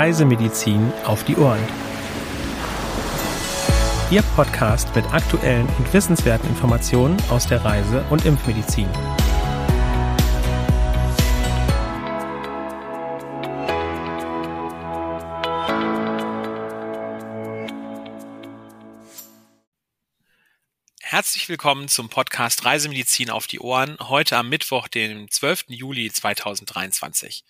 Reisemedizin auf die Ohren. Ihr Podcast mit aktuellen und wissenswerten Informationen aus der Reise- und Impfmedizin. Herzlich willkommen zum Podcast Reisemedizin auf die Ohren, heute am Mittwoch, dem 12. Juli 2023.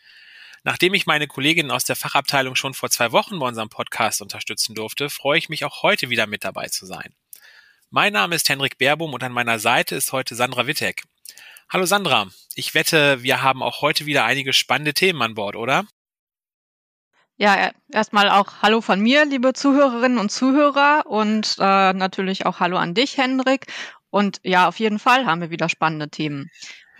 Nachdem ich meine Kolleginnen aus der Fachabteilung schon vor zwei Wochen bei unserem Podcast unterstützen durfte, freue ich mich auch heute wieder mit dabei zu sein. Mein Name ist Henrik Berbum und an meiner Seite ist heute Sandra Wittek. Hallo Sandra, ich wette, wir haben auch heute wieder einige spannende Themen an Bord, oder? Ja, erstmal auch Hallo von mir, liebe Zuhörerinnen und Zuhörer und äh, natürlich auch Hallo an dich, Hendrik. Und ja, auf jeden Fall haben wir wieder spannende Themen.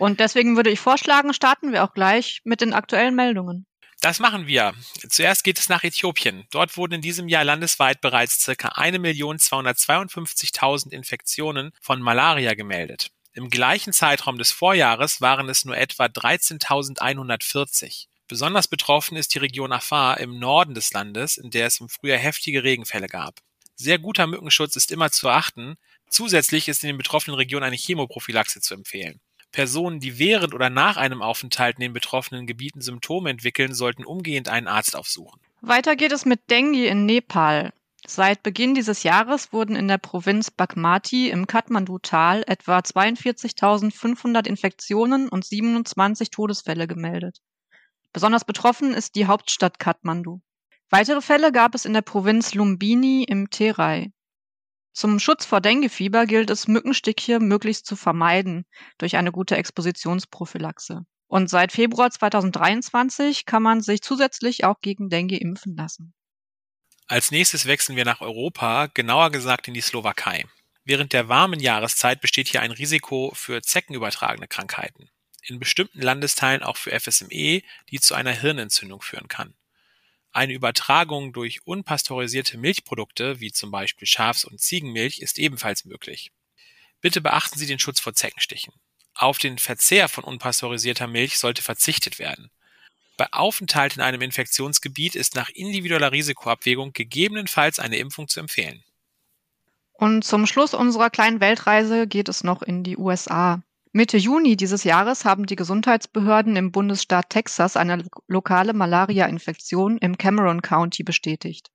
Und deswegen würde ich vorschlagen, starten wir auch gleich mit den aktuellen Meldungen. Das machen wir. Zuerst geht es nach Äthiopien. Dort wurden in diesem Jahr landesweit bereits circa 1.252.000 Infektionen von Malaria gemeldet. Im gleichen Zeitraum des Vorjahres waren es nur etwa 13.140. Besonders betroffen ist die Region Afar im Norden des Landes, in der es im Frühjahr heftige Regenfälle gab. Sehr guter Mückenschutz ist immer zu achten. Zusätzlich ist in den betroffenen Regionen eine Chemoprophylaxe zu empfehlen. Personen, die während oder nach einem Aufenthalt in den betroffenen Gebieten Symptome entwickeln, sollten umgehend einen Arzt aufsuchen. Weiter geht es mit Dengue in Nepal. Seit Beginn dieses Jahres wurden in der Provinz Bagmati im Kathmandu-Tal etwa 42.500 Infektionen und 27 Todesfälle gemeldet. Besonders betroffen ist die Hauptstadt Kathmandu. Weitere Fälle gab es in der Provinz Lumbini im Terai. Zum Schutz vor Denguefieber gilt es, Mückenstiche möglichst zu vermeiden durch eine gute Expositionsprophylaxe. Und seit Februar 2023 kann man sich zusätzlich auch gegen Dengue impfen lassen. Als nächstes wechseln wir nach Europa, genauer gesagt in die Slowakei. Während der warmen Jahreszeit besteht hier ein Risiko für zeckenübertragene Krankheiten in bestimmten Landesteilen auch für FSME, die zu einer Hirnentzündung führen kann. Eine Übertragung durch unpasteurisierte Milchprodukte, wie zum Beispiel Schafs- und Ziegenmilch, ist ebenfalls möglich. Bitte beachten Sie den Schutz vor Zeckenstichen. Auf den Verzehr von unpasteurisierter Milch sollte verzichtet werden. Bei Aufenthalt in einem Infektionsgebiet ist nach individueller Risikoabwägung gegebenenfalls eine Impfung zu empfehlen. Und zum Schluss unserer kleinen Weltreise geht es noch in die USA. Mitte Juni dieses Jahres haben die Gesundheitsbehörden im Bundesstaat Texas eine lokale Malaria-Infektion im Cameron County bestätigt.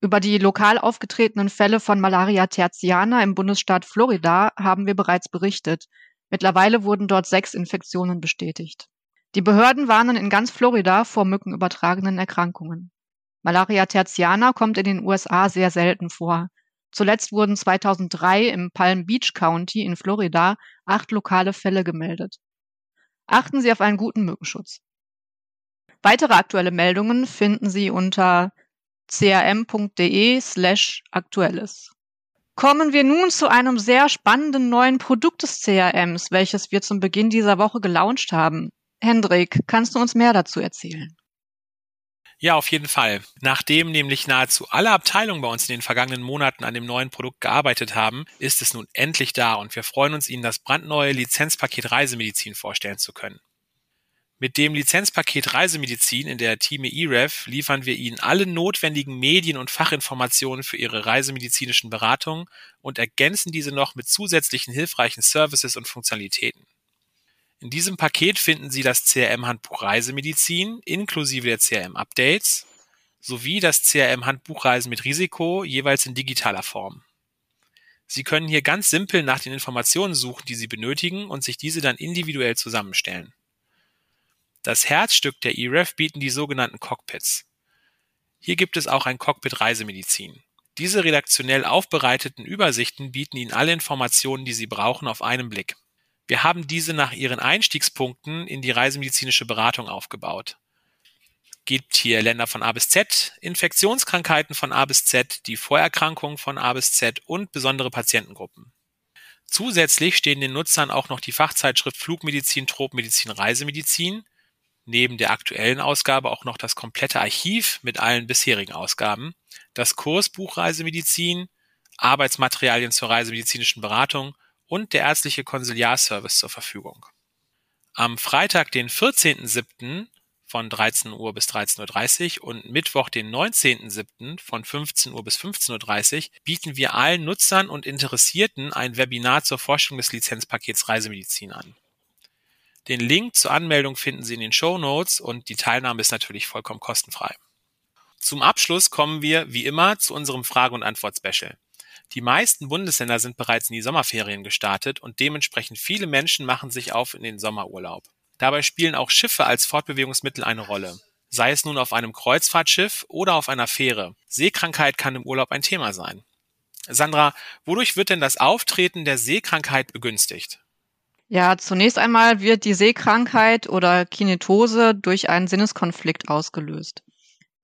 Über die lokal aufgetretenen Fälle von Malaria tertiana im Bundesstaat Florida haben wir bereits berichtet. Mittlerweile wurden dort sechs Infektionen bestätigt. Die Behörden warnen in ganz Florida vor mückenübertragenen Erkrankungen. Malaria tertiana kommt in den USA sehr selten vor. Zuletzt wurden 2003 im Palm Beach County in Florida acht lokale Fälle gemeldet. Achten Sie auf einen guten Mückenschutz. Weitere aktuelle Meldungen finden Sie unter crm.de slash aktuelles. Kommen wir nun zu einem sehr spannenden neuen Produkt des CRMs, welches wir zum Beginn dieser Woche gelauncht haben. Hendrik, kannst du uns mehr dazu erzählen? Ja, auf jeden Fall. Nachdem nämlich nahezu alle Abteilungen bei uns in den vergangenen Monaten an dem neuen Produkt gearbeitet haben, ist es nun endlich da und wir freuen uns, Ihnen das brandneue Lizenzpaket Reisemedizin vorstellen zu können. Mit dem Lizenzpaket Reisemedizin in der Team eRev liefern wir Ihnen alle notwendigen Medien- und Fachinformationen für Ihre reisemedizinischen Beratungen und ergänzen diese noch mit zusätzlichen hilfreichen Services und Funktionalitäten. In diesem Paket finden Sie das CRM-Handbuch Reisemedizin inklusive der CRM-Updates sowie das CRM-Handbuch Reisen mit Risiko jeweils in digitaler Form. Sie können hier ganz simpel nach den Informationen suchen, die Sie benötigen und sich diese dann individuell zusammenstellen. Das Herzstück der eRef bieten die sogenannten Cockpits. Hier gibt es auch ein Cockpit Reisemedizin. Diese redaktionell aufbereiteten Übersichten bieten Ihnen alle Informationen, die Sie brauchen, auf einen Blick. Wir haben diese nach ihren Einstiegspunkten in die reisemedizinische Beratung aufgebaut. Gibt hier Länder von A bis Z, Infektionskrankheiten von A bis Z, die Vorerkrankungen von A bis Z und besondere Patientengruppen. Zusätzlich stehen den Nutzern auch noch die Fachzeitschrift Flugmedizin, Tropmedizin, Reisemedizin, neben der aktuellen Ausgabe auch noch das komplette Archiv mit allen bisherigen Ausgaben, das Kursbuch Reisemedizin, Arbeitsmaterialien zur reisemedizinischen Beratung und der ärztliche Konsiliarservice zur Verfügung. Am Freitag, den 14.07. von 13 Uhr bis 13.30 Uhr und Mittwoch, den 19.07. von 15 Uhr bis 15.30 Uhr bieten wir allen Nutzern und Interessierten ein Webinar zur Forschung des Lizenzpakets Reisemedizin an. Den Link zur Anmeldung finden Sie in den Show Notes und die Teilnahme ist natürlich vollkommen kostenfrei. Zum Abschluss kommen wir, wie immer, zu unserem Frage- und Antwort-Special. Die meisten Bundesländer sind bereits in die Sommerferien gestartet und dementsprechend viele Menschen machen sich auf in den Sommerurlaub. Dabei spielen auch Schiffe als Fortbewegungsmittel eine Rolle. Sei es nun auf einem Kreuzfahrtschiff oder auf einer Fähre. Seekrankheit kann im Urlaub ein Thema sein. Sandra, wodurch wird denn das Auftreten der Seekrankheit begünstigt? Ja, zunächst einmal wird die Seekrankheit oder Kinetose durch einen Sinneskonflikt ausgelöst.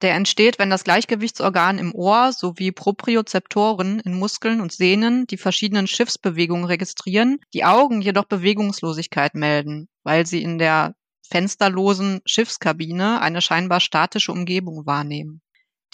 Der entsteht, wenn das Gleichgewichtsorgan im Ohr sowie Propriozeptoren in Muskeln und Sehnen die verschiedenen Schiffsbewegungen registrieren, die Augen jedoch Bewegungslosigkeit melden, weil sie in der fensterlosen Schiffskabine eine scheinbar statische Umgebung wahrnehmen.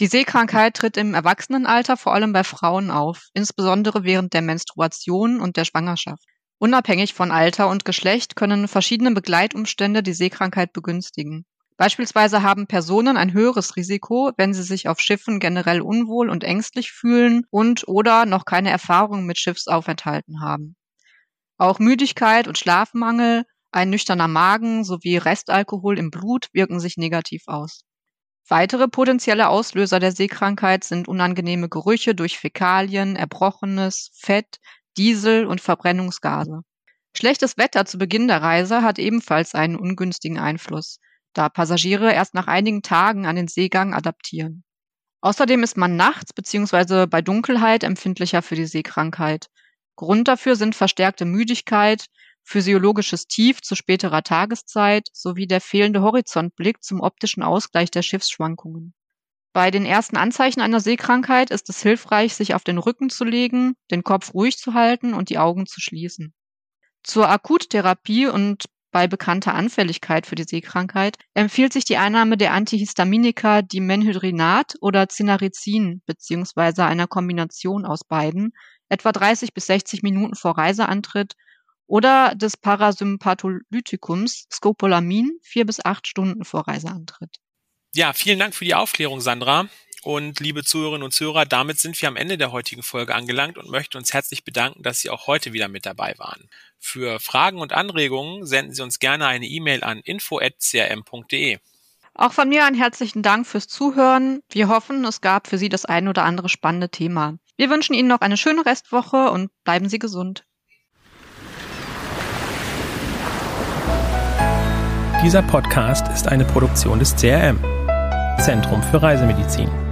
Die Seekrankheit tritt im Erwachsenenalter vor allem bei Frauen auf, insbesondere während der Menstruation und der Schwangerschaft. Unabhängig von Alter und Geschlecht können verschiedene Begleitumstände die Seekrankheit begünstigen. Beispielsweise haben Personen ein höheres Risiko, wenn sie sich auf Schiffen generell unwohl und ängstlich fühlen und oder noch keine Erfahrung mit Schiffsaufenthalten haben. Auch Müdigkeit und Schlafmangel, ein nüchterner Magen sowie Restalkohol im Blut wirken sich negativ aus. Weitere potenzielle Auslöser der Seekrankheit sind unangenehme Gerüche durch Fäkalien, Erbrochenes, Fett, Diesel und Verbrennungsgase. Schlechtes Wetter zu Beginn der Reise hat ebenfalls einen ungünstigen Einfluss da Passagiere erst nach einigen Tagen an den Seegang adaptieren. Außerdem ist man nachts bzw. bei Dunkelheit empfindlicher für die Seekrankheit. Grund dafür sind verstärkte Müdigkeit, physiologisches Tief zu späterer Tageszeit sowie der fehlende Horizontblick zum optischen Ausgleich der Schiffsschwankungen. Bei den ersten Anzeichen einer Seekrankheit ist es hilfreich, sich auf den Rücken zu legen, den Kopf ruhig zu halten und die Augen zu schließen. Zur Akuttherapie und bei bekannter Anfälligkeit für die Seekrankheit empfiehlt sich die Einnahme der Antihistaminika Dimenhydrinat oder Cinnarizin bzw. einer Kombination aus beiden, etwa 30 bis 60 Minuten vor Reiseantritt oder des Parasympatholytikums Scopolamin vier bis acht Stunden vor Reiseantritt. Ja, vielen Dank für die Aufklärung, Sandra. Und liebe Zuhörerinnen und Zuhörer, damit sind wir am Ende der heutigen Folge angelangt und möchten uns herzlich bedanken, dass Sie auch heute wieder mit dabei waren. Für Fragen und Anregungen senden Sie uns gerne eine E-Mail an info@crm.de. Auch von mir einen herzlichen Dank fürs Zuhören. Wir hoffen, es gab für Sie das ein oder andere spannende Thema. Wir wünschen Ihnen noch eine schöne Restwoche und bleiben Sie gesund. Dieser Podcast ist eine Produktion des CRM, Zentrum für Reisemedizin.